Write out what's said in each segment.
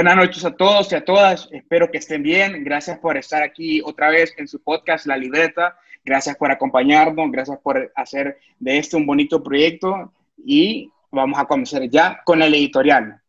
Buenas noches a todos y a todas. Espero que estén bien. Gracias por estar aquí otra vez en su podcast La Libreta. Gracias por acompañarnos. Gracias por hacer de este un bonito proyecto. Y vamos a comenzar ya con el editorial.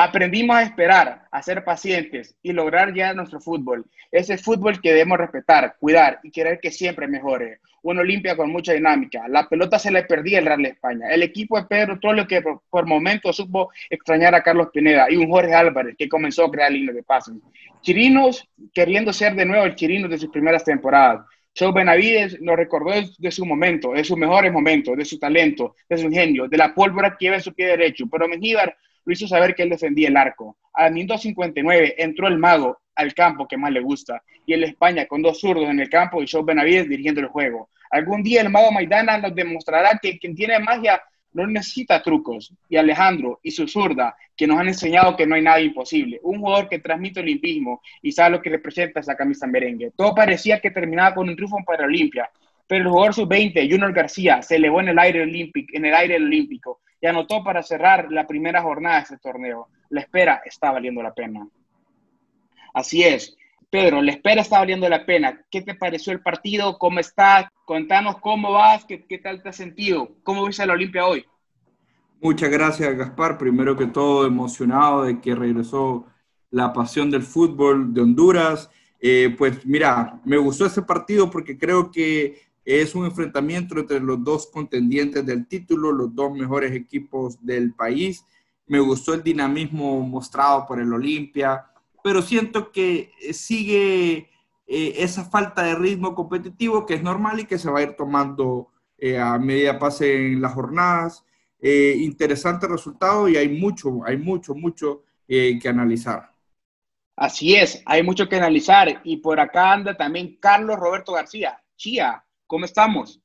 Aprendimos a esperar, a ser pacientes y lograr ya nuestro fútbol. Ese fútbol que debemos respetar, cuidar y querer que siempre mejore. Una Olimpia con mucha dinámica. La pelota se le perdía el Real España. El equipo de Pedro Trollo que por, momentos supo extrañar a Carlos Pineda y un Jorge Álvarez que comenzó a crear líneas de pases. Chirinos queriendo ser de nuevo el Chirino de sus primeras temporadas. Show Benavides nos recordó de su momento, de sus mejores momentos, de su talento, de su ingenio, de la pólvora que lleva en su pie derecho. Pero Mengíbar lo hizo saber que él defendía el arco. Al minuto 59 entró el mago al campo que más le gusta, y el España con dos zurdos en el campo y Show Benavides dirigiendo el juego. Algún día el mago Maidana nos demostrará que quien tiene magia no necesita trucos. Y Alejandro y su zurda, que nos han enseñado que no hay nada imposible. Un jugador que transmite olimpismo y sabe lo que representa esa camisa merengue. Todo parecía que terminaba con un triunfo para Olimpia, pero el jugador sub-20, Junior García, se elevó en en el aire olímpico y anotó para cerrar la primera jornada de este torneo. La espera está valiendo la pena. Así es. Pedro, la espera está valiendo la pena. ¿Qué te pareció el partido? ¿Cómo estás? Contanos cómo vas, qué, tal te has sentido. ¿Cómo viste la Olimpia hoy? Muchas gracias, Gaspar. Primero que todo, emocionado de que regresó la pasión del fútbol de Honduras. Eh, pues mira, me gustó ese partido porque creo que es un enfrentamiento entre los dos contendientes del título, los dos mejores equipos del país. Me gustó el dinamismo mostrado por el Olimpia, pero siento que eh, sigue eh, esa falta de ritmo competitivo que es normal y que se va a ir tomando eh, a medida pasen las jornadas. interesante resultado y hay mucho, hay mucho, mucho que analizar. Así es, hay mucho que analizar y por acá anda también Carlos Roberto García. Chía, ¿Cómo estamos?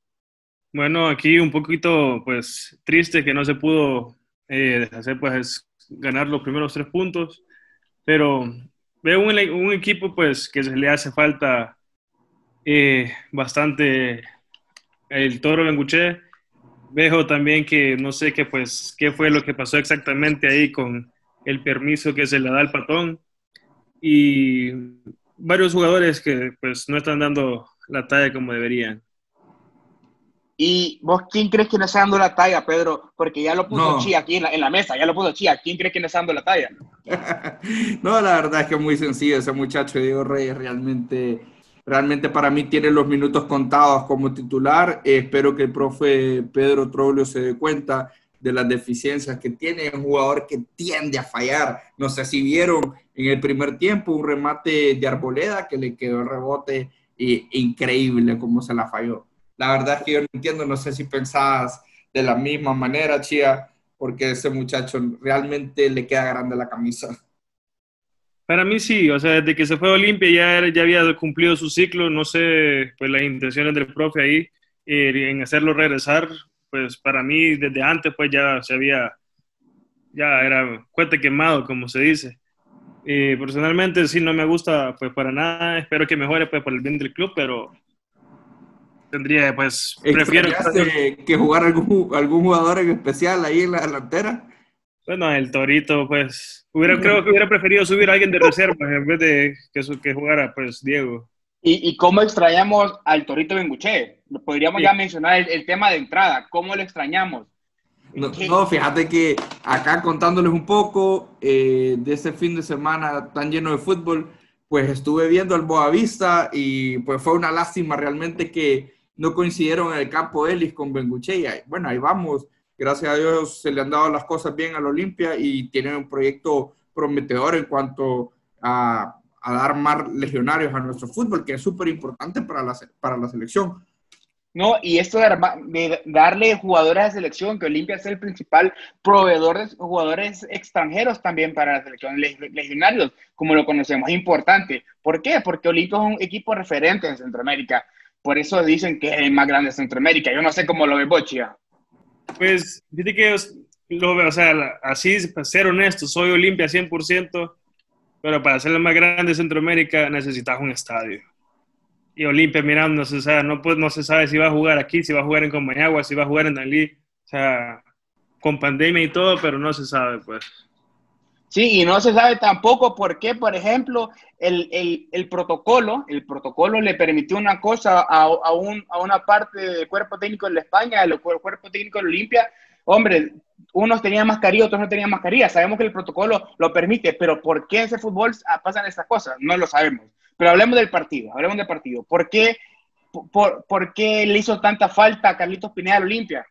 Bueno, aquí un poquito, pues, triste que no se pudo eh, hacer, pues, ganar los primeros tres puntos, pero veo un, equipo, pues, que se le hace falta eh, bastante el Toro Benguché. Veo también que no sé qué, pues, qué fue lo que pasó exactamente ahí con el permiso que se le da al patón y varios jugadores que, pues, no están dando la talla como deberían. ¿Y vos quién crees que no está dando la talla, Pedro? Porque ya lo puso Chi aquí en la, mesa, ya lo puso Chi. ¿Quién crees que no está dando la talla? no, la verdad es que es muy sencillo. Ese muchacho Diego Reyes realmente, realmente para mí tiene los minutos contados como titular. espero que el profe Pedro Troglio se dé cuenta de las deficiencias que tiene. un jugador que tiende a fallar. No sé si vieron en el primer tiempo un remate de Arboleda que le quedó el rebote y, increíble cómo se la falló. La verdad es que yo no entiendo, no sé si pensabas de la misma manera, Chía, porque ese muchacho realmente le queda grande la camisa. Para mí sí, o sea, desde que se fue a Olimpia ya, ya había cumplido su ciclo, no sé, pues las intenciones del profe ahí eh, en hacerlo regresar, pues para mí desde antes pues ya se había, ya era cuete quemado, como se dice. Eh, personalmente sí no me gusta pues para nada, espero que mejore pues por el bien del club, pero tendría, pues, prefiero... que jugar algún, algún jugador en especial ahí en la delantera? Bueno, el Torito, pues, hubiera, creo que hubiera preferido subir a alguien de reserva en vez de que, que jugara, pues, Diego. ¿Y, y cómo extrañamos al Torito Benguché? Podríamos ya mencionar el, tema de entrada, ¿cómo lo extrañamos? No, fíjate que acá contándoles un poco eh, de ese fin de semana tan lleno de fútbol, pues estuve viendo al Boavista y pues fue una lástima realmente que no coincidieron en el campo Ellis con Benguche. bueno, ahí vamos. Gracias a Dios se le han dado las cosas bien al Olimpia y tienen un proyecto prometedor en cuanto a, dar más legionarios a nuestro fútbol, que es súper importante para la, para la selección. No, y esto de, darle jugadores a selección, que Olimpia es el principal proveedor de jugadores extranjeros también para la selección, legionarios, como lo conocemos, es importante. ¿Por qué? Porque Olimpia es un equipo referente en Centroamérica. Por eso dicen que es el más grande de Centroamérica. Yo no sé cómo lo ve Bochia. Pues, fíjate que lo veo, o sea, así, para ser honesto, soy Olimpia 100%, pero para ser el más grande de Centroamérica necesitas un estadio. Y Olimpia, mirando, no se sabe, no, pues, no se sabe si va a jugar aquí, si va a jugar en Comayagua, si va a jugar en Dalí. O sea, con pandemia y todo, pero no se sabe, pues. Sí, y no se sabe tampoco por qué, por ejemplo, el, el, el protocolo, el protocolo le permitió una cosa a, a, un, a una parte del cuerpo técnico de la España, el cuerpo técnico de Olimpia. Hombre, unos tenían mascarilla, otros no tenían mascarilla. Sabemos que el protocolo lo permite, pero ¿por qué ese fútbol pasan estas cosas? No lo sabemos. Pero hablemos del partido, hablemos del partido. ¿Por qué, por, por qué le hizo tanta falta a Carlitos Pineda al Olimpia?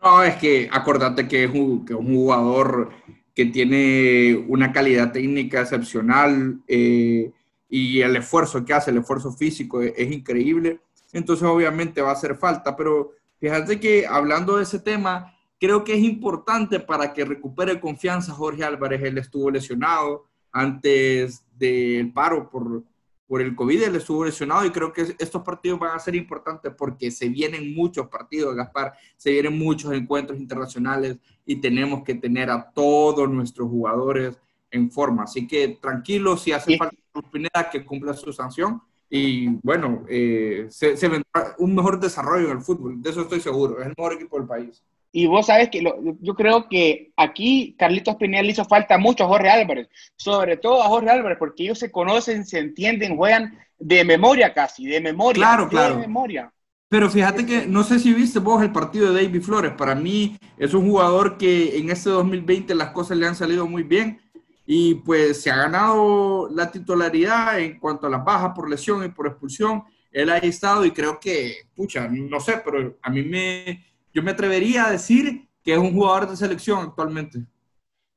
No, es que acordate que es un, que un jugador que tiene una calidad técnica excepcional eh, y el esfuerzo que hace, el esfuerzo físico es, es, increíble. Entonces obviamente va a hacer falta, pero fíjate que hablando de ese tema, creo que es importante para que recupere confianza Jorge Álvarez. Él estuvo lesionado antes del paro por, por el COVID, él estuvo lesionado y creo que estos partidos van a ser importantes porque se vienen muchos partidos, Gaspar, se vienen muchos encuentros internacionales y tenemos que tener a todos nuestros jugadores en forma. Así que tranquilo, si hace falta Pineda que cumpla su sanción y bueno, eh, se, se vendrá un mejor desarrollo en el fútbol, de eso estoy seguro, es el mejor equipo del país. Y vos sabes que lo, yo creo que aquí Carlitos Pineda le hizo falta mucho a Jorge Álvarez, sobre todo a Jorge Álvarez, porque ellos se conocen, se entienden, juegan de memoria casi, de memoria. Claro, claro. De memoria. Pero fíjate que no sé si viste vos el partido de David Flores. Para mí es un jugador que en este 2020 las cosas le han salido muy bien y pues se ha ganado la titularidad en cuanto a las bajas por lesión y por expulsión. Él ha estado y creo que, pucha, no sé, pero a mí me, yo me atrevería a decir que es un jugador de selección actualmente.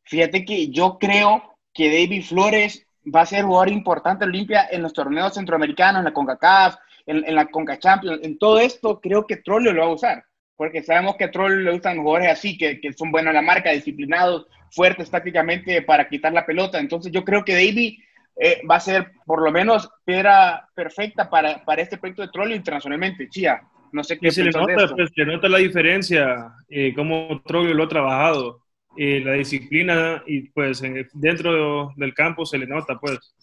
Fíjate que yo creo que David Flores va a ser jugador importante Olimpia en los torneos centroamericanos, en la CONCACAF, en, en la CONCA Champions, en todo esto creo que Trollio lo va a usar, porque sabemos que a Trollio le gustan jugadores así, que, que son buenos en la marca, disciplinados, fuertes tácticamente para quitar la pelota. Entonces yo creo que David eh, va a ser por lo menos piedra perfecta para, para este proyecto de Trollio internacionalmente. Chía, no sé qué se le nota, pues, se nota la diferencia, eh, cómo Trollio lo ha trabajado, eh, la disciplina y pues en, dentro del campo se le nota, pues.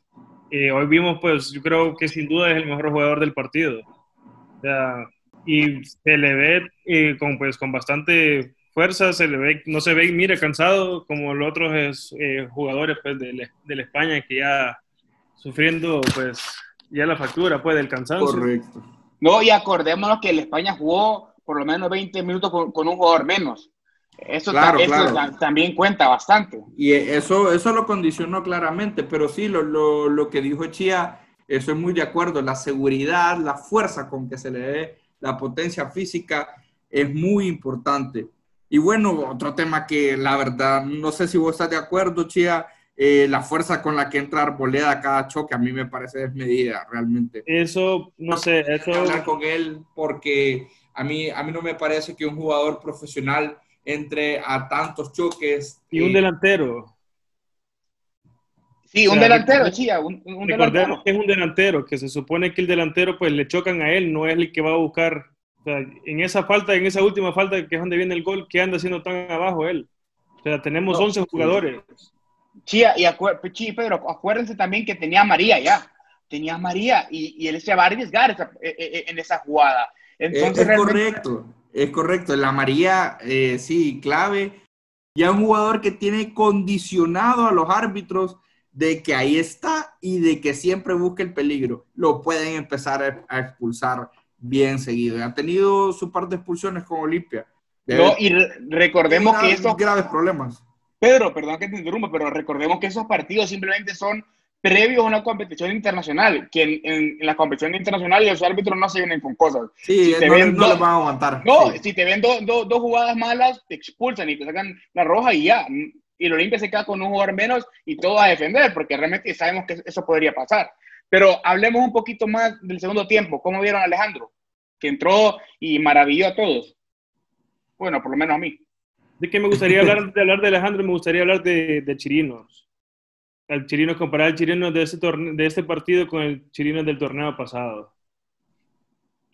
Eh, hoy vimos, pues, yo creo que sin duda es el mejor jugador del partido. O sea, y se le ve eh, con, pues, con bastante fuerza, se le ve, no se ve, mire, cansado como los otros eh, jugadores pues, de, de, la España que ya sufriendo, pues, ya la factura, pues, del cansancio. Correcto. No, y acordémonos que el España jugó por lo menos 20 minutos con, con un jugador menos. Eso, Claro, ta- eso claro. ta- también cuenta bastante. Y eso, eso lo condicionó claramente, pero sí, lo, lo, lo que dijo Chía, eso es muy de acuerdo, la seguridad, la fuerza con que se le dé la potencia física es muy importante. Y bueno, otro tema que la verdad, no sé si vos estás de acuerdo, Chía, eh, la fuerza con la que entra Arboleda a cada choque, a mí me parece desmedida realmente. Eso, no sé, eso... hablar con él porque a mí, a mí no me parece que un jugador profesional entre a tantos choques. Y un eh, delantero. Sí, un O sea, delantero, recordemos- Chía, un, un Recordemos delantero. que es un delantero, que se supone que el delantero pues le chocan a él, no es el que va a buscar. O sea, en esa falta, en esa última falta que es donde viene el gol, ¿qué anda haciendo tan abajo él? O sea, tenemos No, 11 jugadores. Chía, y acuer- sí, Pedro, acuérdense también que tenía a María ya. Tenía a María y, y él se va a arriesgar esa- eh, eh, en esa jugada. Es, Entonces, es realmente- correcto, es correcto. La María, eh, sí, clave. Ya un jugador que tiene condicionado a los árbitros de que ahí está y de que siempre busca el peligro. Lo pueden empezar a, expulsar bien seguido. Ha tenido su par de expulsiones con Olimpia. No, y re- recordemos que esos, graves problemas. Pedro, perdón que te interrumpa, pero recordemos que esos partidos simplemente son previos a una competición internacional, que en, en, en la competición internacional los árbitros no se vienen con cosas. Sí, Si te no, ven no dos- les van a aguantar. No, Sí. si te ven do- do- dos jugadas malas, te expulsan y te sacan la roja y ya. Y el Olimpia se queda con un jugador menos y todo a defender, porque realmente sabemos que eso podría pasar. Pero hablemos un poquito más del segundo tiempo. ¿Cómo vieron a Alejandro? Que entró y maravilló a todos. Bueno, por lo menos a mí. De que me gustaría hablar de, hablar de Alejandro, me gustaría hablar de, de Chirinos. El Chirinos, comparar el Chirinos de este, torne- de este partido con el Chirinos del torneo pasado.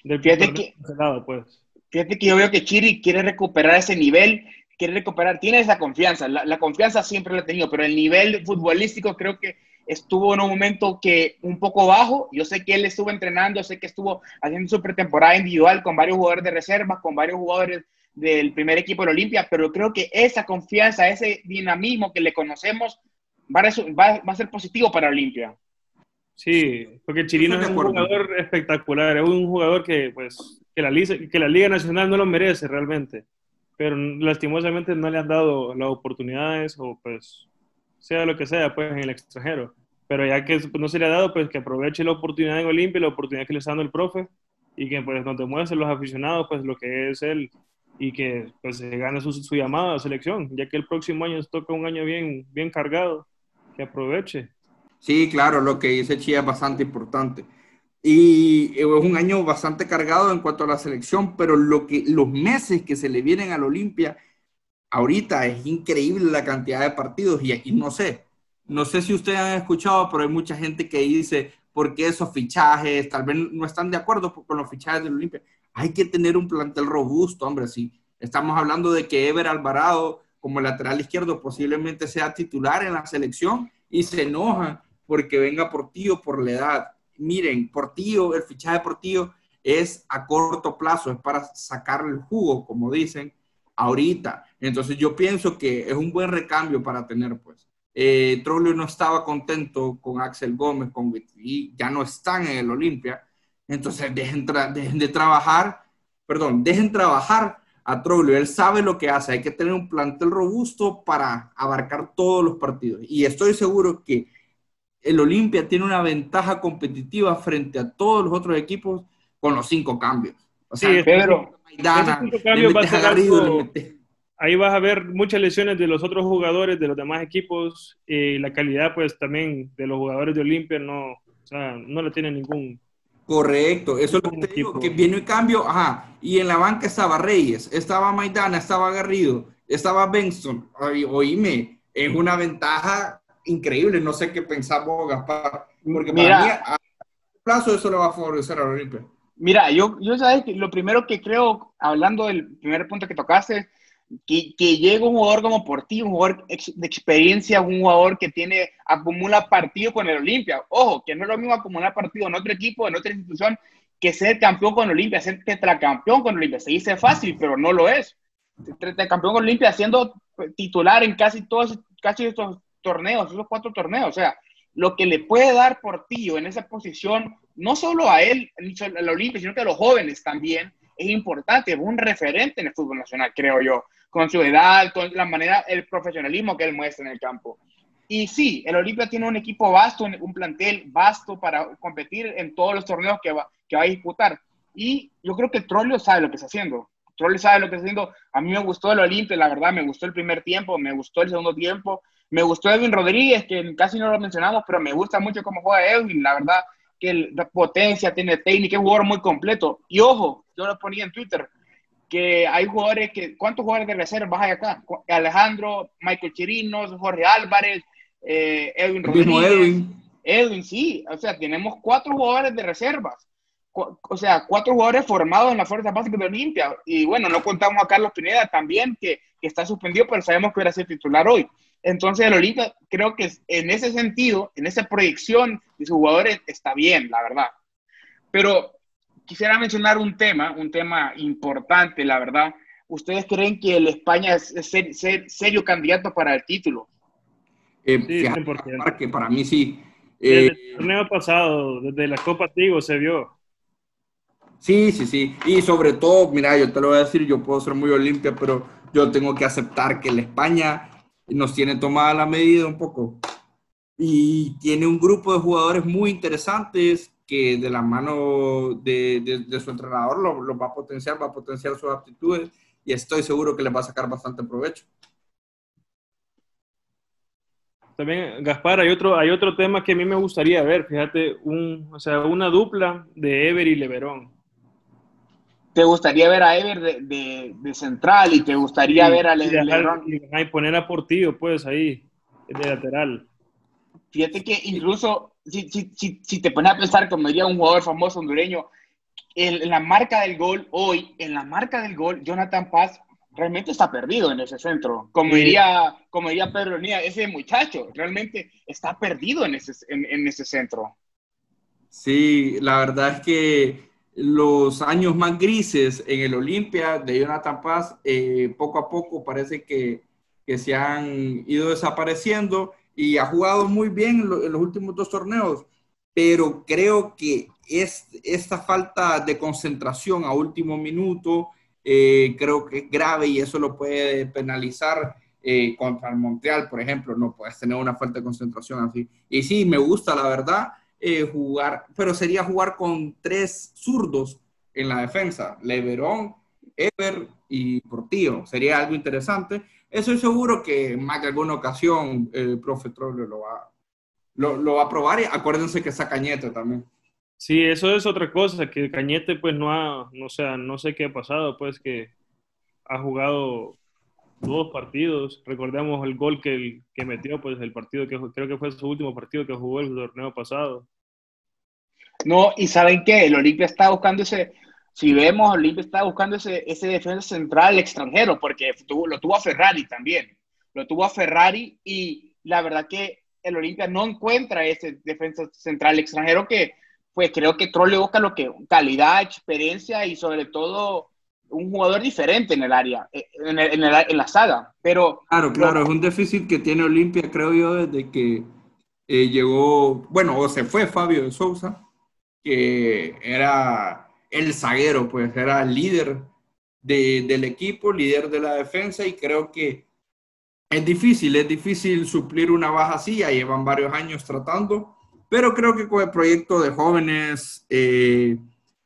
Del Fíjate torneo que- cancelado, pues. Fíjate que yo veo que Chiri quiere recuperar ese nivel, quiere recuperar, tiene esa confianza, la, la confianza siempre la ha tenido, pero el nivel futbolístico creo que estuvo en un momento que un poco bajo. Yo sé que él estuvo entrenando, sé que estuvo haciendo su pretemporada individual con varios jugadores de reserva, con varios jugadores del primer equipo de Olimpia, pero creo que esa confianza, ese dinamismo que le conocemos, va a, va a ser positivo para Olimpia. Sí, porque Chirino es un jugador espectacular, es un jugador que, pues, que la, que la Liga Nacional no lo merece realmente, pero lastimosamente no le han dado las oportunidades o pues sea lo que sea pues en el extranjero. Pero ya que no se le ha dado, pues que aproveche la oportunidad en Olimpia, la oportunidad que le está dando el profe y que pues nos demuestre los aficionados pues lo que es él y que pues se gane su, su llamada a selección, ya que el próximo año nos toca un año bien, bien cargado, que aproveche. Sí, claro, lo que dice Chía es bastante importante. Y es un año bastante cargado en cuanto a la selección, pero lo que, los meses que se le vienen al Olimpia, ahorita es increíble la cantidad de partidos y, aquí no sé, no sé si ustedes han escuchado, pero hay mucha gente que dice, ¿por qué esos fichajes? Tal vez no están de acuerdo con los fichajes del Olimpia. Hay que tener un plantel robusto, hombre, sí. Estamos hablando de que Ever Alvarado, como lateral izquierdo, posiblemente sea titular en la selección y se enojan porque venga Portillo por la edad. Miren, Portillo, el fichaje de Portillo es a corto plazo, es para sacarle el jugo, como dicen, ahorita. Entonces yo pienso que es un buen recambio para tener, pues. Eh, no estaba contento con Axel Gómez, con y ya no están en el Olimpia. Entonces dejen, dejen de trabajar, perdón, dejen trabajar a Trollio. Él sabe lo que hace. Hay que tener un plantel robusto para abarcar todos los partidos. Y estoy seguro que el Olimpia tiene una ventaja competitiva frente a todos los otros equipos con los cinco cambios. O sea, sí, Pedro, ahí vas a ver muchas lesiones de los otros jugadores de los demás equipos y la calidad pues también de los jugadores de Olimpia no, o sea, no le tiene ningún Correcto, eso es lo que te digo, que viene el cambio, ajá, y en la banca estaba Reyes, estaba Maidana, estaba Garrido, estaba Benson, oíme, es una ventaja increíble. No sé qué pensamos, Gaspar, porque para mí a plazo eso le va a favorecer a Olimpia. Mira, yo, yo sabes que lo primero que creo, hablando del primer punto que tocaste, que, que llegue un jugador como por ti, un jugador de experiencia, un jugador que tiene, acumula partido con el Olimpia. Ojo, que no es lo mismo acumular partido en otro equipo, en otra institución, que ser campeón con Olimpia, ser tetracampeón con Olimpia. Se dice fácil, pero no lo es. Tetracampeón con Olimpia, siendo titular en casi todos casi estos torneos, esos cuatro torneos. O sea, lo que le puede dar Portillo en esa posición, no solo a él, a la Olimpia, sino que a los jóvenes también, es importante, es un referente en el fútbol nacional, creo yo, con su edad, con la manera, el profesionalismo que él muestra en el campo. Y sí, el Olimpia tiene un equipo vasto, un plantel vasto para competir en todos los torneos que va, que va a disputar. Y yo creo que Trollio sabe lo que está haciendo. Trollio sabe lo que está haciendo. A mí me gustó el Olimpia, la verdad, me gustó el primer tiempo, me gustó el segundo tiempo, me gustó Edwin Rodríguez, que casi no lo mencionamos, pero me gusta mucho cómo juega Edwin. La verdad que la potencia, tiene técnica, es un jugador muy completo. Y ojo, yo lo ponía en Twitter, que hay jugadores que, ¿cuántos jugadores de reserva hay acá? Alejandro, Michael Chirinos, Jorge Álvarez, eh, Edwin Rodríguez. Edwin. Edwin, sí, o sea, tenemos cuatro jugadores de reservas. O sea, cuatro jugadores formados en la Fuerza Básica de Olimpia. Y bueno, no contamos a Carlos Pineda también, que, que está suspendido, pero sabemos que va a ser titular hoy. Entonces, el Olimpia creo que en ese sentido, en esa proyección de sus jugadores, está bien, la verdad. Pero quisiera mencionar un tema, un tema importante, la verdad. ¿Ustedes creen que el España es, serio candidato para el título? Eh, sí, que para mí sí. Desde el eh, torneo pasado, desde la Copa Tigo se vio. Sí, sí, sí. Y sobre todo, mira, yo te lo voy a decir, yo puedo ser muy olimpia, pero yo tengo que aceptar que la España nos tiene tomada la medida un poco. Y tiene un grupo de jugadores muy interesantes que de la mano de, su entrenador lo, lo, va a potenciar, va a potenciar sus aptitudes y estoy seguro que les va a sacar bastante provecho. También, Gaspar, hay otro, hay otro tema que a mí me gustaría ver, fíjate, un, o sea, una dupla de Ever y Leverón te gustaría ver a Ever de, de, central y te gustaría ver a Lebron. Y poner a Portillo, pues, ahí, de lateral. Fíjate que incluso si, si, si, te pones a pensar, como diría un jugador famoso hondureño, en, la marca del gol hoy, en la marca del gol, Jonathan Paz realmente está perdido en ese centro. Como diría, como diría Pedro Nía, ese muchacho realmente está perdido en ese, en, en ese centro. Sí, la verdad es que los años más grises en el Olimpia de Jonathan Paz, eh, poco a poco parece que, que, se han ido desapareciendo y ha jugado muy bien en, los últimos dos torneos, pero creo que es, esta falta de concentración a último minuto eh, creo que es grave y eso lo puede penalizar eh, contra el Montreal, por ejemplo, no puedes tener una falta de concentración así. Y sí, me gusta, la verdad, eh, jugar, pero sería jugar con tres zurdos en la defensa, Leverón, Ever y Portillo. Sería algo interesante. Estoy seguro que más de alguna ocasión el profe Troller lo va, lo, va a probar y acuérdense que está Cañete también. Sí, eso es otra cosa, que Cañete pues no ha, no, sea, no sé qué ha pasado, pues que ha jugado dos partidos. Recordemos el gol que, que metió, pues el partido que creo que fue su último partido que jugó el torneo pasado. No, y ¿saben qué? El Olimpia está buscando ese, si vemos, Olimpia está buscando ese, ese defensa central extranjero, porque lo tuvo a Ferrari también. Lo tuvo a Ferrari y la verdad que el Olimpia no encuentra ese defensa central extranjero que, pues creo que Troll le busca lo que, calidad, experiencia y sobre todo un jugador diferente en el área, eh, en, en, la saga. Pero, claro, claro, es un déficit que tiene Olimpia, creo yo, desde que eh, llegó, bueno, o se fue Fabio de Sousa, que era el zaguero, pues era el líder del equipo, líder de la defensa, y creo que es difícil, es difícil suplir una baja así, ya llevan varios años tratando, pero creo que con el proyecto de jóvenes eh,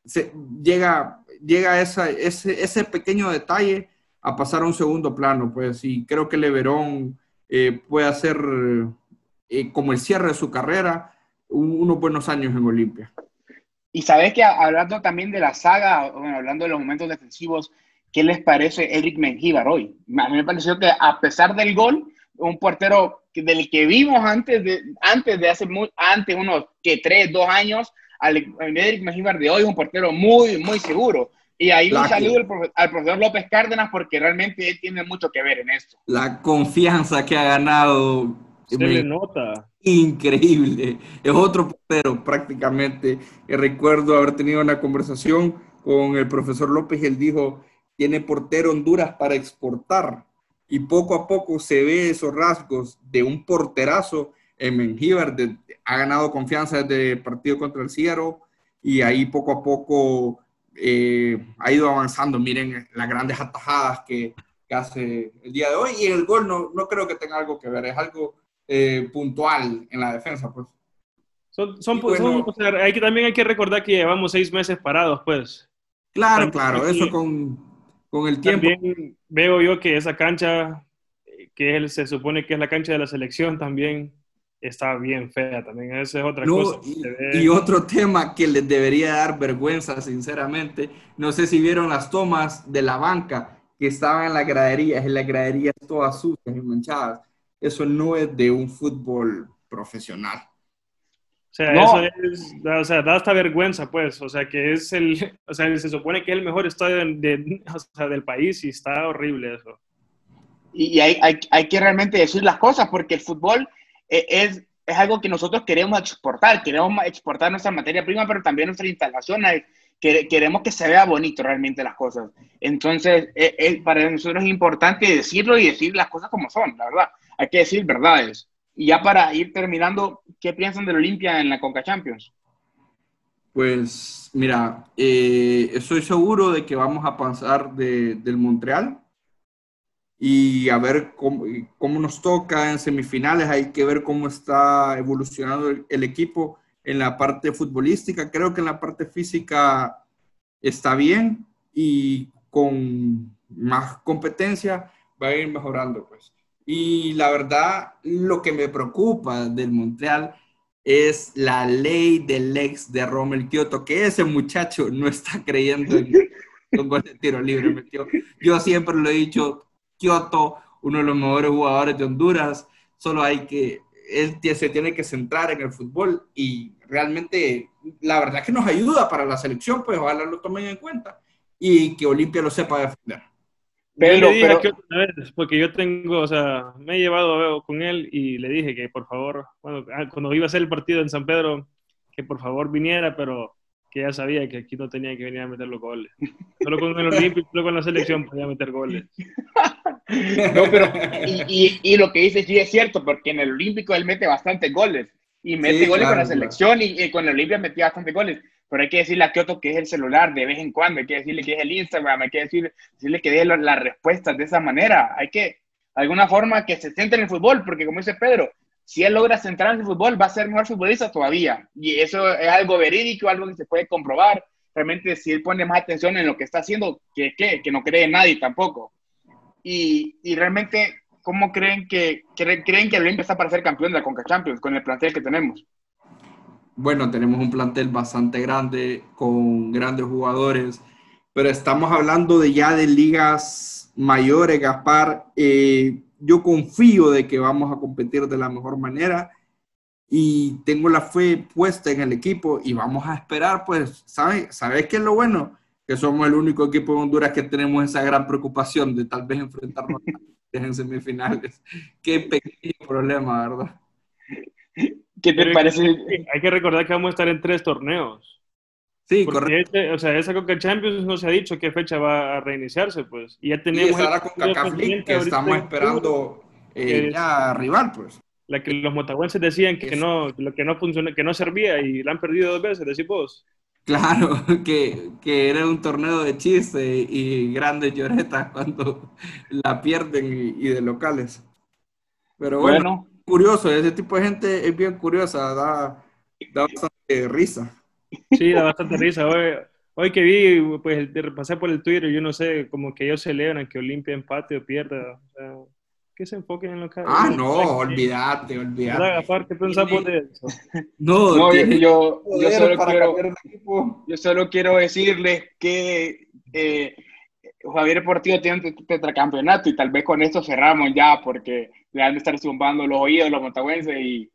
se, llega llega ese, ese, pequeño detalle a pasar a un segundo plano, pues, y creo que Leverón eh, puede hacer eh, como el cierre de su carrera unos buenos años en Olimpia. Y sabes que hablando también de la saga, bueno, hablando de los momentos defensivos, ¿qué les parece Eric Mengíbar hoy? A mí me pareció que a pesar del gol, un portero del que vimos antes de, antes de hace antes unos que tres, dos años, Eric de hoy es un portero muy, muy seguro. Y ahí un saludo al, profesor López Cárdenas porque realmente él tiene mucho que ver en esto. La confianza que ha ganado. Se le nota. Increíble. Es otro portero prácticamente. recuerdo haber tenido una conversación con el profesor López y él dijo, tiene portero Honduras para exportar. Y poco a poco se ve esos rasgos de un porterazo en Mengíbar. ha ganado confianza desde el partido contra el Ciero y ahí poco a poco eh, ha ido avanzando. Miren las grandes atajadas que, hace el día de hoy. Y el gol no, no creo que tenga algo que ver, es algo eh, puntual en la defensa, pues. Son, son, hay que, también hay que recordar que llevamos seis meses parados, pues. Claro, claro, eso con, con, el tiempo. También veo yo que esa cancha, que él, se supone que es la cancha de la selección, también está bien fea también. Esa es otra cosa. Y, otro tema que les debería dar vergüenza, sinceramente. No sé si vieron las tomas de la banca que estaban en la gradería, en las graderías todas sucias y manchadas. Eso no es de un fútbol profesional. O sea, eso es, o sea, da hasta vergüenza, pues. O sea, que es el, o sea, se supone que es el mejor estadio del país y está horrible eso. Y hay, hay, hay que realmente decir las cosas porque el fútbol es, es algo que nosotros queremos exportar, queremos exportar nuestra materia prima, pero también nuestra instalación, queremos que se vea bonito realmente las cosas. Entonces, e, e, para nosotros es importante decirlo y decir las cosas como son, la verdad. Hay que decir verdades. Y ya para ir terminando, ¿qué piensan del Olimpia en la Conca Champions? Pues mira, eh, estoy seguro de que vamos a pasar de, del Montreal y a ver cómo, cómo, nos toca en semifinales. Hay que ver cómo está evolucionando el, equipo en la parte futbolística. Creo que en la parte física está bien y con más competencia va a ir mejorando, pues. Y la verdad, lo que me preocupa del Montreal es la ley del ex de Rommel Kioto, que ese muchacho no está creyendo en un gol de tiro libre. Yo siempre lo he dicho, Kioto, uno de los mejores jugadores de Honduras, solo hay que, él se tiene que centrar en el fútbol y realmente la verdad que nos ayuda para la selección, pues ojalá lo tomen en cuenta y que Olimpia lo sepa defender. Pero, le dije vez, porque yo tengo, o sea, me he llevado con él y le dije que por favor, cuando, ah, cuando iba a ser el partido en San Pedro, que por favor viniera, pero que ya sabía que aquí no tenía que venir a meter los goles. Solo con el Olímpico, solo con la selección podía meter goles. No, pero, y, y, lo que dice sí es cierto, porque en el Olímpico él mete bastantes goles. Y mete goles con la selección y, con el Olimpia metía bastantes goles. Pero hay que decirle a Kioto que es el celular de vez en cuando, hay que decirle que es el Instagram, hay que decirle, decirle que dé las respuestas de esa manera. Hay que, de alguna forma, que se centre en el fútbol, porque como dice Pedro, si él logra centrar en el fútbol, va a ser mejor futbolista todavía. Y eso es algo verídico, algo que se puede comprobar. Realmente, si él pone más atención en lo que está haciendo, que, que, que no cree nadie tampoco. Y, y realmente, ¿cómo creen que, creen que Olimpia está para ser campeón de la Conca Champions con el plantel que tenemos? Bueno, tenemos un plantel bastante grande, con grandes jugadores, pero estamos hablando de ya de ligas mayores, Gaspar. Eh, yo confío de que vamos a competir de la mejor manera y tengo la fe puesta en el equipo y vamos a esperar, pues, ¿sabes? ¿Sabes qué es lo bueno? Que somos el único equipo de Honduras que tenemos esa gran preocupación de tal vez enfrentarnos en semifinales. Qué pequeño problema, ¿verdad? ¿Qué te parece? Hay que recordar que vamos a estar en tres torneos. Sí, correcto. Este, o sea, esa Coca Champions no se ha dicho qué fecha va a reiniciarse, pues. Y ya tenemos. Y la Coca que estamos esperando eh, ya rival, pues. La que los motagüenses decían que no, lo que no funciona, que no servía y la han perdido dos veces, decís vos. Claro, que, que, era un torneo de chiste y grandes lloretas cuando la pierden y, de locales. Pero bueno, curioso, ese tipo de gente es bien curiosa, da, da bastante risa. Sí, da bastante risa. Hoy, hoy que vi, pues pasé por el Twitter, yo no sé, como que ellos celebran que Olimpia empate o pierda. O sea, que se enfoquen en lo que... Ah, no, olvídate, olvídate. ¿Qué pensamos de eso? No, no yo, yo, solo quiero, yo solo quiero decirles que eh, Javier Portillo tiene un tetracampeonato y tal vez con esto cerramos ya porque le han de estar zumbando los oídos los montagüenses y...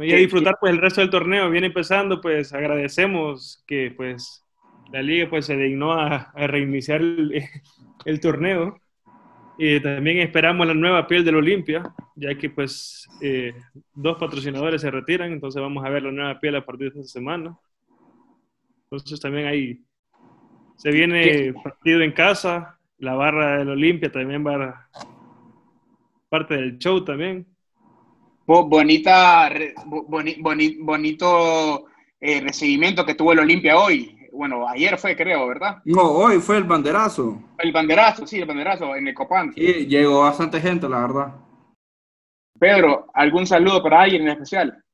Y a disfrutar pues el resto del torneo, viene empezando, pues agradecemos que pues la liga pues se dignó a, reiniciar el, el torneo. Y también esperamos la nueva piel del Olimpia, ya que pues eh, dos patrocinadores se retiran, entonces vamos a ver la nueva piel a partir de esta semana. Entonces también ahí se viene partido en casa, la barra del Olimpia también va a parte del show también. Bonita, bonito eh, recibimiento que tuvo el Olimpia hoy bueno, ayer fue, creo, ¿verdad? No, hoy fue el banderazo. El banderazo, sí, el banderazo en el Copán. Sí, llegó bastante gente, la verdad. Pedro, ¿algún saludo para alguien en especial?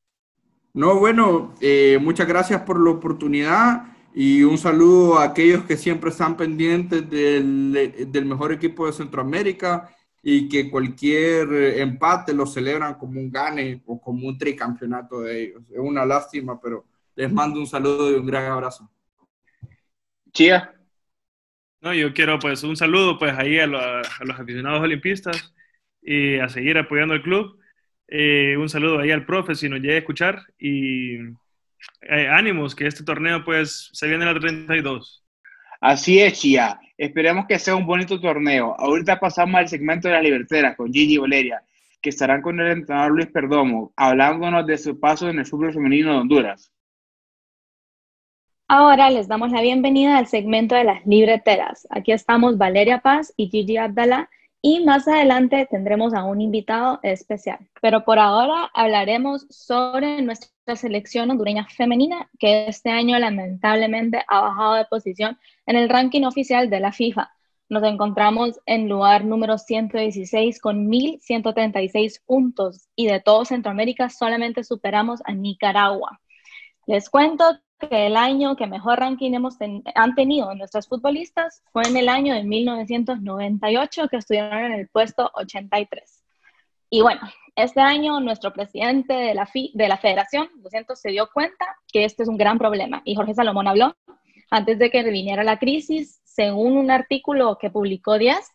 No, bueno, eh, muchas gracias por la oportunidad y un saludo a aquellos que siempre están pendientes del, del mejor equipo de Centroamérica y que cualquier empate lo celebran como un gane o como un tricampeonato de ellos. Es una lástima, pero les mando un saludo y un gran abrazo. Chía. No, yo quiero pues un saludo pues ahí a, los aficionados olimpistas y a seguir apoyando al club. Eh, un saludo ahí al profe si nos llega a escuchar y eh, ánimos que este torneo pues se viene a la 32. Así es, Chía. Esperemos que sea un bonito torneo. Ahorita pasamos al segmento de la libertera con Gigi Valeria, que estarán con el entrenador Luis Perdomo, hablándonos de su paso en el fútbol femenino de Honduras. Ahora les damos la bienvenida al segmento de las libreteras. Aquí estamos Valeria Paz y Gigi Abdala y más adelante tendremos a un invitado especial. Pero por ahora hablaremos sobre nuestra selección hondureña femenina que este año lamentablemente ha bajado de posición en el ranking oficial de la FIFA. Nos encontramos en lugar número 116 con 1.136 puntos y de todo Centroamérica solamente superamos a Nicaragua. Les cuento que el año que mejor ranking hemos han tenido nuestras futbolistas fue en el año de 1998, que estuvieron en el puesto 83. Y bueno, este año nuestro presidente de la, de la federación, lo siento, se dio cuenta que este es un gran problema. Y Jorge Salomón habló antes de que viniera la crisis, según un artículo que publicó Díaz,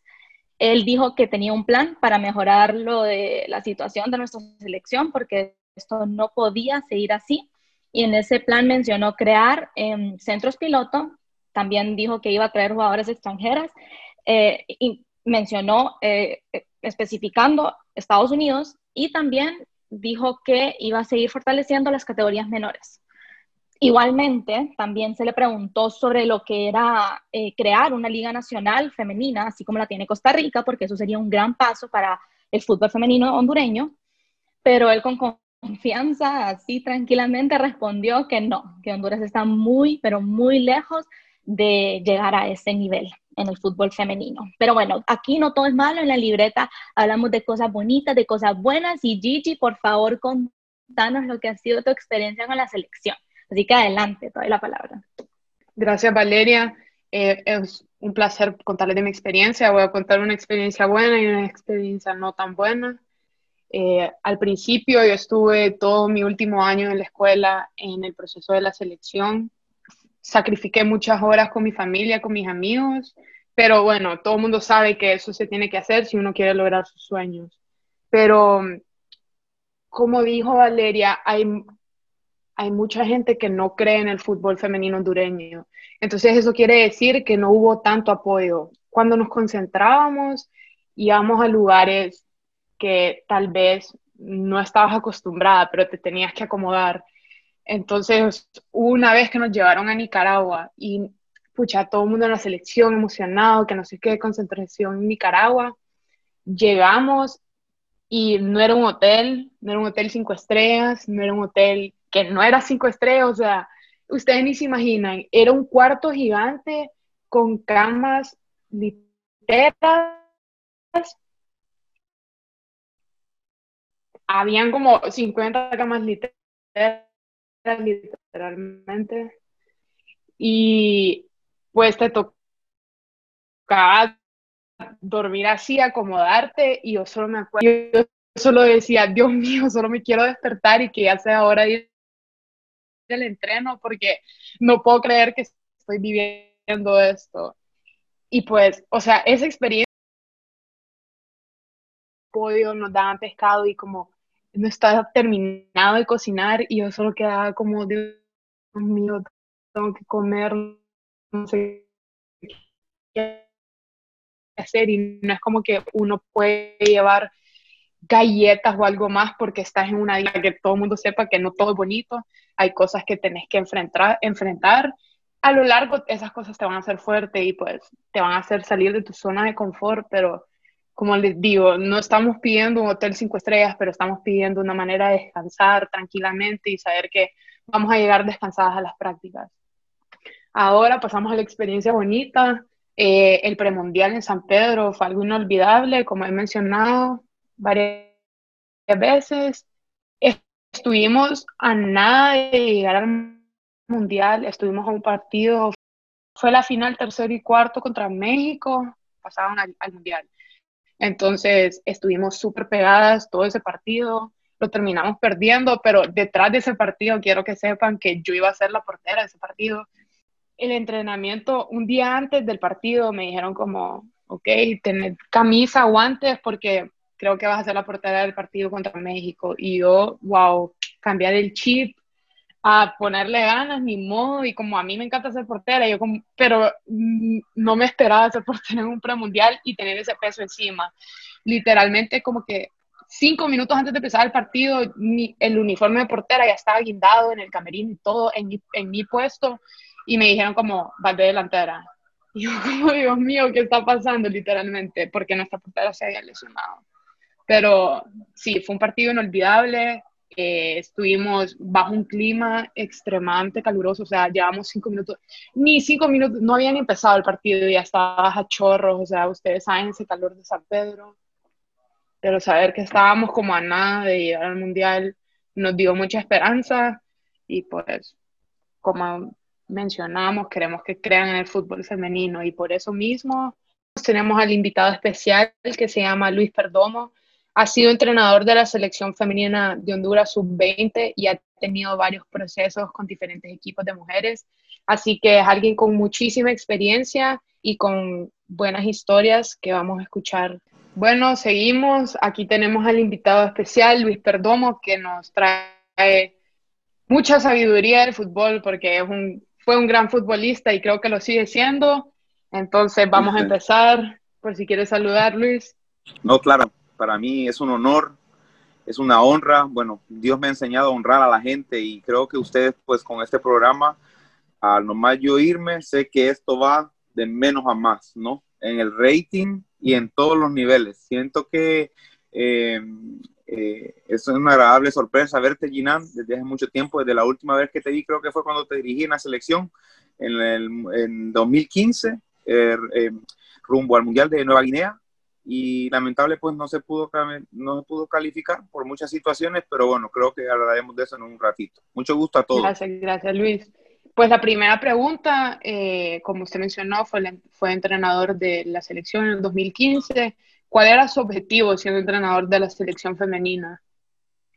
él dijo que tenía un plan para mejorar lo de la situación de nuestra selección, porque esto no podía seguir así y en ese plan mencionó crear em, centros piloto, también dijo que iba a traer jugadores extranjeras eh, y mencionó eh, especificando Estados Unidos y también dijo que iba a seguir fortaleciendo las categorías menores. Igualmente, también se le preguntó sobre lo que era eh, crear una liga nacional femenina, así como la tiene Costa Rica, porque eso sería un gran paso para el fútbol femenino hondureño, pero él con confianza, así tranquilamente respondió que no, que Honduras está muy, pero muy lejos de llegar a ese nivel en el fútbol femenino. Pero bueno, aquí no todo es malo, en la libreta hablamos de cosas bonitas, de cosas buenas y Gigi, por favor, contanos lo que ha sido tu experiencia con la selección. Así que adelante, toda la palabra. Gracias, Valeria. Eh, es un placer contarles de mi experiencia. Voy a contar una experiencia buena y una experiencia no tan buena. Eh, al principio yo estuve todo mi último año en la escuela en el proceso de la selección. Sacrifiqué muchas horas con mi familia, con mis amigos, pero bueno, todo el mundo sabe que eso se tiene que hacer si uno quiere lograr sus sueños. Pero, como dijo Valeria, hay hay mucha gente que no cree en el fútbol femenino hondureño. Entonces eso quiere decir que no hubo tanto apoyo. Cuando nos concentrábamos, íbamos a lugares que tal vez no estabas acostumbrada, pero te tenías que acomodar. Entonces, una vez que nos llevaron a Nicaragua y, pucha, todo el mundo en la selección emocionado, que no sé qué, concentración en Nicaragua, llegamos y no era un hotel, no era un hotel cinco estrellas, no era un hotel que no era cinco estrellas, o sea, ustedes ni se imaginan, era un cuarto gigante con camas literas. Habían como 50 camas literalmente. Y pues te tocaba dormir así, acomodarte, y yo solo me acuerdo, yo solo decía, Dios mío, solo me quiero despertar y que ya sea hora de el entreno porque no puedo creer que estoy viviendo esto. Y pues, o sea, esa experiencia, podio, nos daban pescado y como no estaba terminado de cocinar y yo solo quedaba como, Dios mío, tengo que comer, no sé qué hacer y no es como que uno puede llevar galletas o algo más porque estás en una vida que todo el mundo sepa que no todo es bonito, hay cosas que tenés que enfrentar, enfrentar. A lo largo esas cosas te van a hacer fuerte y pues te van a hacer salir de tu zona de confort, pero como les digo, no estamos pidiendo un hotel cinco estrellas, pero estamos pidiendo una manera de descansar tranquilamente y saber que vamos a llegar descansadas a las prácticas. Ahora pasamos a la experiencia bonita. Eh, el premundial en San Pedro fue algo inolvidable, como he mencionado varias veces. Estuvimos a nada de llegar al mundial, estuvimos a un partido, fue la final tercero y cuarto contra México, pasaban al, mundial. Entonces estuvimos súper pegadas todo ese partido, lo terminamos perdiendo, pero detrás de ese partido quiero que sepan que yo iba a ser la portera de ese partido. El entrenamiento, un día antes del partido me dijeron como, ok, tener camisa, guantes, porque creo que vas a ser la portera del partido contra México. Y yo, wow, cambiar el chip a ponerle ganas, ni modo, y como a mí me encanta ser portera, yo como, pero mm, no me esperaba ser portera en un premundial y tener ese peso encima. Literalmente como que cinco minutos antes de empezar el partido, el uniforme de portera ya estaba guindado en el camerino y todo en mi, en mi puesto, y me dijeron como, vas de delantera. Y yo como, Dios mío, ¿qué está pasando? Literalmente, porque nuestra portera se había lesionado. Pero sí, fue un partido inolvidable. Eh, estuvimos bajo un clima extremadamente caluroso, o sea, llevamos cinco minutos, ni cinco minutos, no habían empezado el partido y ya estaba a chorros, o sea, ustedes saben ese calor de San Pedro. Pero saber que estábamos como a nada de llegar al mundial nos dio mucha esperanza y pues, como mencionamos, queremos que crean en el fútbol femenino y por eso mismo tenemos al invitado especial que se llama Luis Perdomo. Ha sido entrenador de la selección femenina de Honduras sub-20 y ha tenido varios procesos con diferentes equipos de mujeres. Así que es alguien con muchísima experiencia y con buenas historias que vamos a escuchar. Bueno, seguimos. Aquí tenemos al invitado especial, Luis Perdomo, que nos trae mucha sabiduría del fútbol porque es un, fue un gran futbolista y creo que lo sigue siendo. Entonces vamos a empezar. Por si quieres saludar, Luis. No, claro para mí es un honor es una honra. Bueno, Dios me ha enseñado a honrar a la gente y creo que ustedes, pues con este programa, al nomás yo irme, sé que esto va de menos a más, ¿no? En el rating y en todos los niveles. Siento que eh, eh, es una agradable sorpresa verte, Ginan, desde hace mucho tiempo, desde la última vez que te vi, creo que fue cuando te dirigí en la selección en, el, en 2015, er, em, rumbo al Mundial de Nueva Guinea. Y lamentable, pues no se, pudo, no se pudo calificar por muchas situaciones, pero bueno, creo que hablaremos de eso en un ratito. Mucho gusto a todos. Gracias, gracias Luis. Pues la primera pregunta, eh, como usted mencionó, fue, fue entrenador de la selección en el 2015. ¿Cuál era su objetivo siendo entrenador de la selección femenina?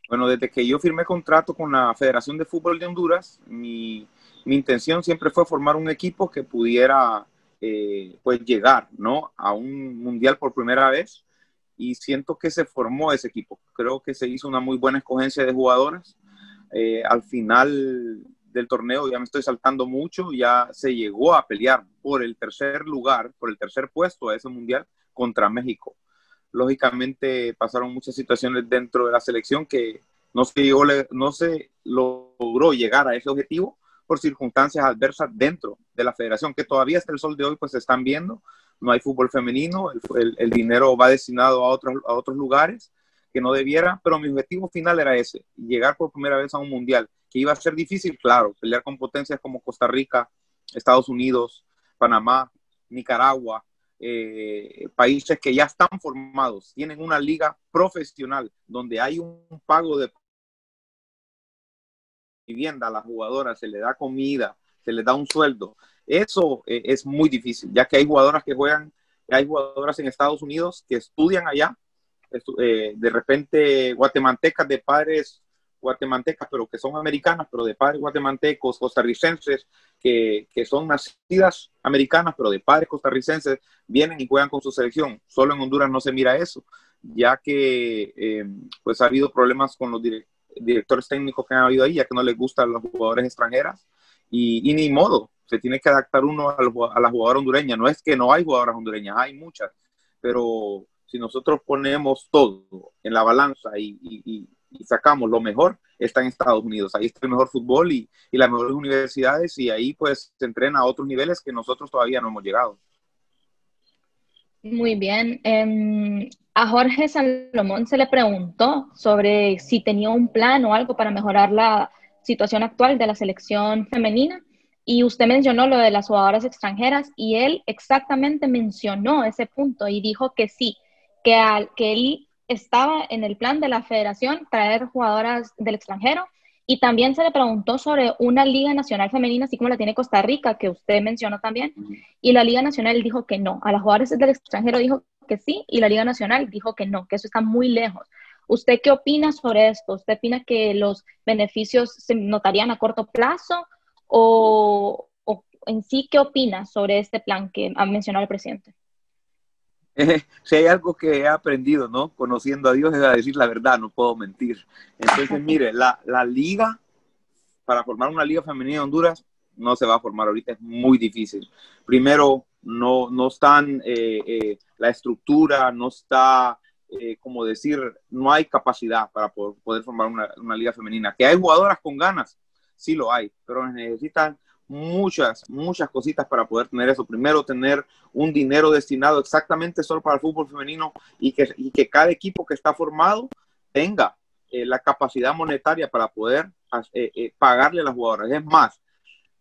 Bueno, desde que yo firmé contrato con la Federación de Fútbol de Honduras, mi, mi intención siempre fue formar un equipo que pudiera eh, pues llegar ¿no? a un mundial por primera vez y siento que se formó ese equipo. Creo que se hizo una muy buena escogencia de jugadoras. Eh, al final del torneo, ya me estoy saltando mucho, ya se llegó a pelear por el tercer lugar, por el tercer puesto a ese mundial contra México lógicamente pasaron muchas situaciones dentro de la selección que no se, llegó, no se logró llegar a ese objetivo por circunstancias adversas dentro de la federación, que todavía hasta el sol de hoy pues se están viendo, no hay fútbol femenino, el, dinero va destinado a otros, a otros lugares que no debiera, pero mi objetivo final era ese, llegar por primera vez a un mundial, que iba a ser difícil, claro, pelear con potencias como Costa Rica, Estados Unidos, Panamá, Nicaragua, eh, países que ya están formados, tienen una liga profesional donde hay un pago de vivienda a las jugadoras, se le da comida, se les da un sueldo. Eso eh, es muy difícil, ya que hay jugadoras que juegan, hay jugadoras en Estados Unidos que estudian allá, eh, de repente guatemaltecas de padres guatemaltecas, pero que son americanas, pero de padres guatemaltecos, costarricenses, que, que, son nacidas americanas, pero de padres costarricenses, vienen y juegan con su selección. Solo en Honduras no se mira eso, ya que eh, pues ha habido problemas con los directores técnicos que han habido ahí, ya que no les gustan los jugadores extranjeras, y, y ni modo, se tiene que adaptar uno a, a la jugadora hondureña. No es que no hay jugadoras hondureñas, hay muchas, pero si nosotros ponemos todo en la balanza y, y sacamos lo mejor, está en Estados Unidos. Ahí está el mejor fútbol y, y, las mejores universidades y ahí pues se entrena a otros niveles que nosotros todavía no hemos llegado. Muy bien. Eh, a Jorge Salomón se le preguntó sobre si tenía un plan o algo para mejorar la situación actual de la selección femenina. Y usted mencionó lo de las jugadoras extranjeras y él exactamente mencionó ese punto y dijo que sí, que, al, que él estaba en el plan de la federación traer jugadoras del extranjero y también se le preguntó sobre una Liga Nacional Femenina, así como la tiene Costa Rica, que usted mencionó también, y la Liga Nacional dijo que no. A las jugadoras del extranjero dijo que sí, y la Liga Nacional dijo que no, que eso está muy lejos. ¿Usted qué opina sobre esto? ¿Usted opina que los beneficios se notarían a corto plazo? ¿O, o en sí qué opina sobre este plan que ha mencionado el presidente? si hay algo que he aprendido, ¿no? Conociendo a Dios es a decir la verdad, no puedo mentir. Entonces, mire, la, la liga, para formar una liga femenina de Honduras, no se va a formar ahorita, es muy difícil. Primero, no, no están, eh, eh, la estructura no está, eh, como decir, no hay capacidad para poder, poder formar una, una, liga femenina. Que hay jugadoras con ganas, sí lo hay, pero necesitan muchas, muchas cositas para poder tener eso. Primero, tener un dinero destinado exactamente solo para el fútbol femenino y que, y que cada equipo que está formado tenga eh, la capacidad monetaria para poder eh, eh, pagarle a las jugadoras. Es más,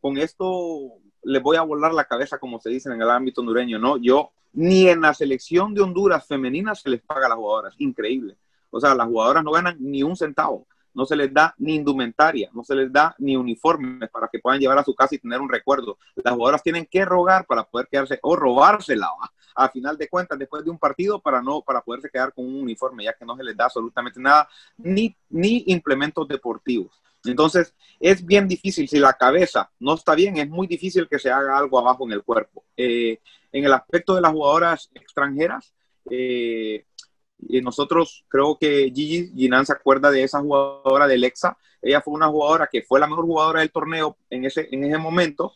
con esto les voy a volar la cabeza, como se dice en el ámbito hondureño, ¿no? Yo, ni en la selección de Honduras femenina se les paga a las jugadoras. Increíble. O sea, las jugadoras no ganan ni un centavo no se les da ni indumentaria, no se les da ni uniformes para que puedan llevar a su casa y tener un recuerdo. Las jugadoras tienen que rogar para poder quedarse o robársela a final de cuentas después de un partido para no para poderse quedar con un uniforme, ya que no se les da absolutamente nada ni ni implementos deportivos. Entonces, es bien difícil, si la cabeza no está bien, es muy difícil que se haga algo abajo en el cuerpo. Eh, en el aspecto de las jugadoras extranjeras, eh, y nosotros creo que Gigi Ginan se acuerda de esa jugadora de Lexa. Ella fue una jugadora que fue la mejor jugadora del torneo en ese, en ese momento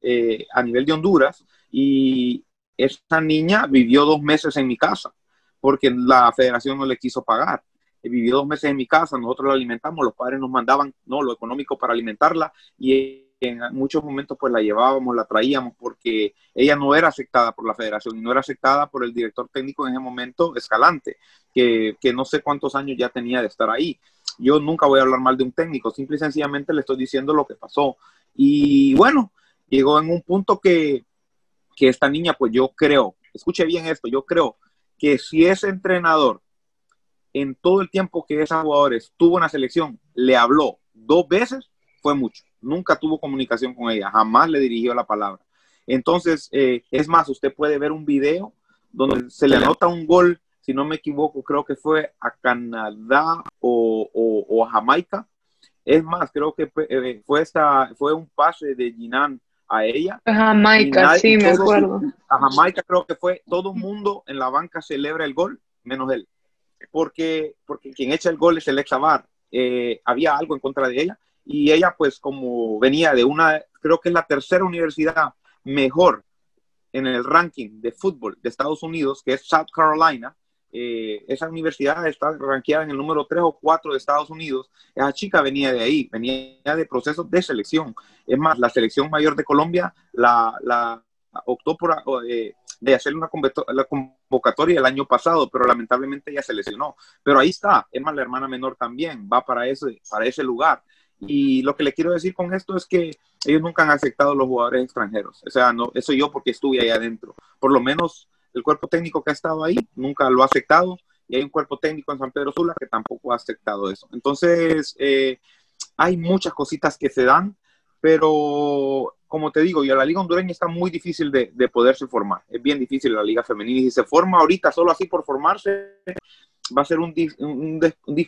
eh, a nivel de Honduras. Y esa niña vivió dos meses en mi casa porque la federación no le quiso pagar. vivió dos meses en mi casa, nosotros la alimentamos, los padres nos mandaban no lo económico para alimentarla y en muchos momentos pues la llevábamos, la traíamos porque ella no era aceptada por la federación y no era aceptada por el director técnico en ese momento, Escalante, que, que no sé cuántos años ya tenía de estar ahí. Yo nunca voy a hablar mal de un técnico, simple y sencillamente le estoy diciendo lo que pasó. Y bueno, llegó en un punto que, que esta niña, pues yo creo, escuche bien esto, yo creo que si ese entrenador en todo el tiempo que esa jugador estuvo en la selección le habló dos veces, fue mucho. Nunca tuvo comunicación con ella, jamás le dirigió la palabra. Entonces, eh, es más, usted puede ver un video donde se le anota un gol, si no me equivoco, creo que fue a Canadá o, a Jamaica. Es más, creo que fue, eh, esta, fue un pase de Ginan a ella. A Jamaica, sí, me acuerdo. A Jamaica creo que fue, todo el mundo en la banca celebra el gol, menos él. Porque, porque quien echa el gol es el ex eh, había algo en contra de ella y ella pues como venía de una, creo que es la tercera universidad mejor en el ranking de fútbol de Estados Unidos, que es South Carolina, eh, esa universidad está rankeada en el número 3 o 4 de Estados Unidos. Esa chica venía de ahí, venía de procesos de selección. Es más, la selección mayor de Colombia la, la optó por eh, de hacer una convocatoria el año pasado, pero lamentablemente ya se lesionó. Pero ahí está, es más, la hermana menor también va para ese, para ese lugar. Y lo que le quiero decir con esto es que ellos nunca han aceptado los jugadores extranjeros. O sea, no, eso yo porque estuve ahí adentro. Por lo menos el cuerpo técnico que ha estado ahí nunca lo ha aceptado. Y hay un cuerpo técnico en San Pedro Sula que tampoco ha aceptado eso. Entonces, eh, hay muchas cositas que se dan, pero como te digo, y a la liga hondureña está muy difícil de, de poderse formar. Es bien difícil la liga femenina. Y si se forma ahorita solo así por formarse, va a ser un, un,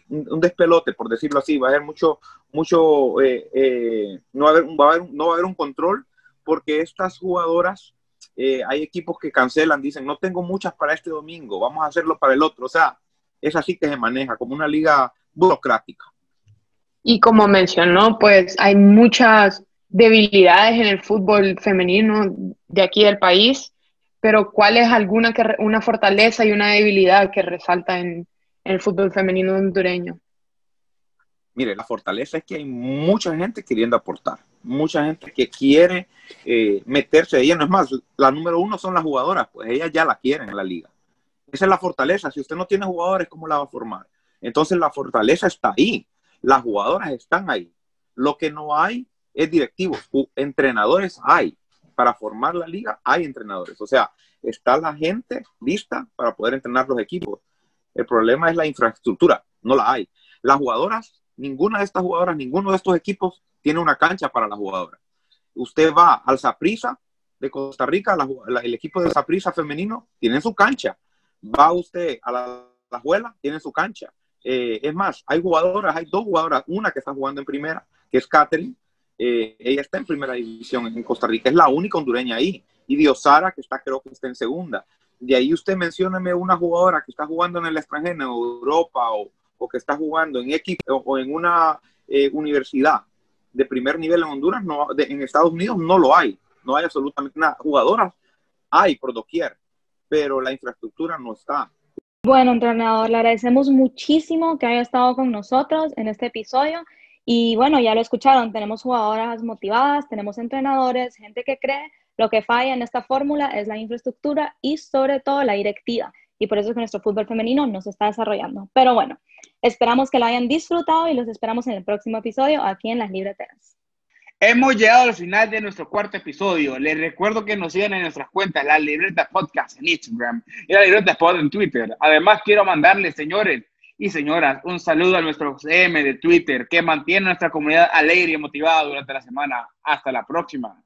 un, despelote, por decirlo así, va a haber mucho, mucho, eh, eh, no, va a haber, va a haber, no va a haber un control porque estas jugadoras, eh, hay equipos que cancelan, dicen, no tengo muchas para este domingo, vamos a hacerlo para el otro, o sea, es así que se maneja, como una liga burocrática. Y como mencionó, pues hay muchas debilidades en el fútbol femenino de aquí del país pero ¿cuál es alguna que, una fortaleza y una debilidad que resalta en, el fútbol femenino hondureño? Mire, la fortaleza es que hay mucha gente queriendo aportar, mucha gente que quiere eh, meterse de No es más, la número uno son las jugadoras, pues ellas ya la quieren en la liga. Esa es la fortaleza. Si usted no tiene jugadores, ¿cómo la va a formar? Entonces la fortaleza está ahí. Las jugadoras están ahí. Lo que no hay es directivos. Entrenadores hay para formar la liga hay entrenadores. O sea, está la gente lista para poder entrenar los equipos. El problema es la infraestructura, no la hay. Las jugadoras, ninguna de estas jugadoras, ninguno de estos equipos tiene una cancha para las jugadoras. Usted va al Saprisa de Costa Rica, el equipo de Saprisa femenino tiene su cancha. Va usted a la, la Juela, tiene su cancha. Eh, es más, hay jugadoras, hay dos jugadoras, una que está jugando en primera, que es Catherine, eh, ella está en primera división en Costa Rica, es la única hondureña ahí. Y Diosara, que está, creo que está en segunda. De ahí usted mencióneme una jugadora que está jugando en el extranjero, en Europa, o, o que está jugando en equipo o, en una eh, universidad de primer nivel en Honduras, no, en Estados Unidos no lo hay. No hay absolutamente nada. Jugadoras hay por doquier, pero la infraestructura no está. Bueno, entrenador, le agradecemos muchísimo que haya estado con nosotros en este episodio y bueno, ya lo escucharon, tenemos jugadoras motivadas, tenemos entrenadores, gente que cree. Lo que falla en esta fórmula es la infraestructura y sobre todo la directiva. Y por eso es que nuestro fútbol femenino no se está desarrollando. Pero bueno, esperamos que lo hayan disfrutado y los esperamos en el próximo episodio aquí en Las Libreteras. Hemos llegado al final de nuestro cuarto episodio. Les recuerdo que nos sigan en nuestras cuentas, la Libreta Podcast en Instagram y la Libreta Pod en Twitter. Además, quiero mandarles, señores, y señoras, un saludo a nuestro CM de Twitter que mantiene nuestra comunidad alegre y motivada durante la semana. Hasta la próxima.